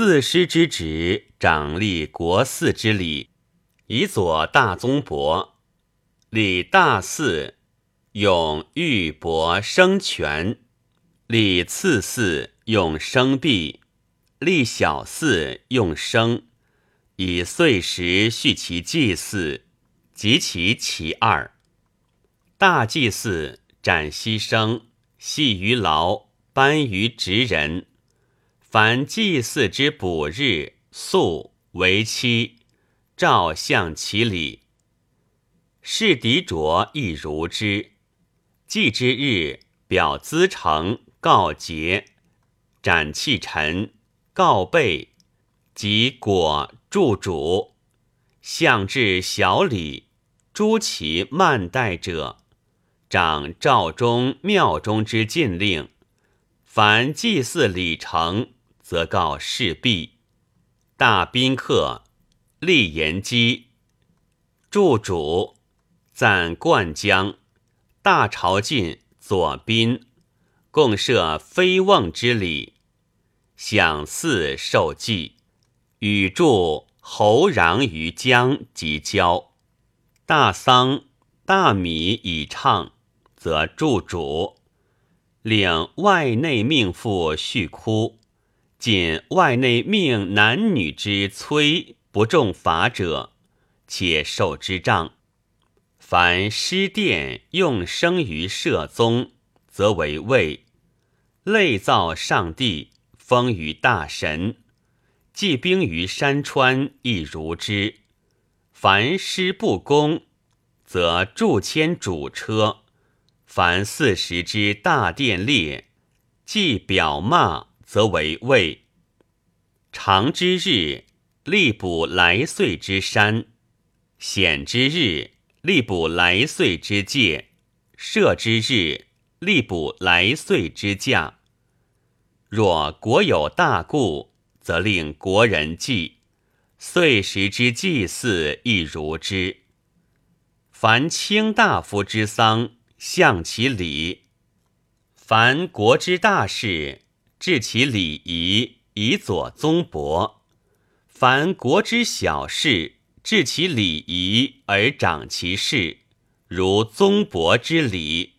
四师之职，掌立国寺之礼，以佐大宗伯。立大寺，用玉帛生权；立次嗣，用生币；立小嗣，用生。以岁时序其祭祀，及其其二。大祭祀，斩牺牲，系于牢，颁于职人。凡祭祀之补日、素、为期，照向其礼。是敌卓亦如之。祭之日，表资成，告节，斩弃臣，告备，及果祝主，相至小礼，诸其慢待者，长赵中庙中之禁令。凡祭祀礼成。则告事毕，大宾客立言基，祝主赞灌江，大朝进左宾，共设非瓮之礼，享祀受祭，与祝侯攘于江及交，大丧大米以唱，则祝主。领外内命妇续哭。仅外内命男女之催不重法者，且受之杖。凡施殿用生于社宗，则为位；类造上帝，封于大神；祭兵于山川，亦如之。凡施不公，则铸迁主车；凡四时之大殿列，祭表骂。则为魏。长之日，力补来岁之山；险之日，力补来岁之界；赦之日，力补来岁之驾。若国有大故，则令国人祭；岁时之祭祀亦如之。凡卿大夫之丧，象其礼；凡国之大事。治其礼仪以佐宗伯，凡国之小事，治其礼仪而长其事，如宗伯之礼。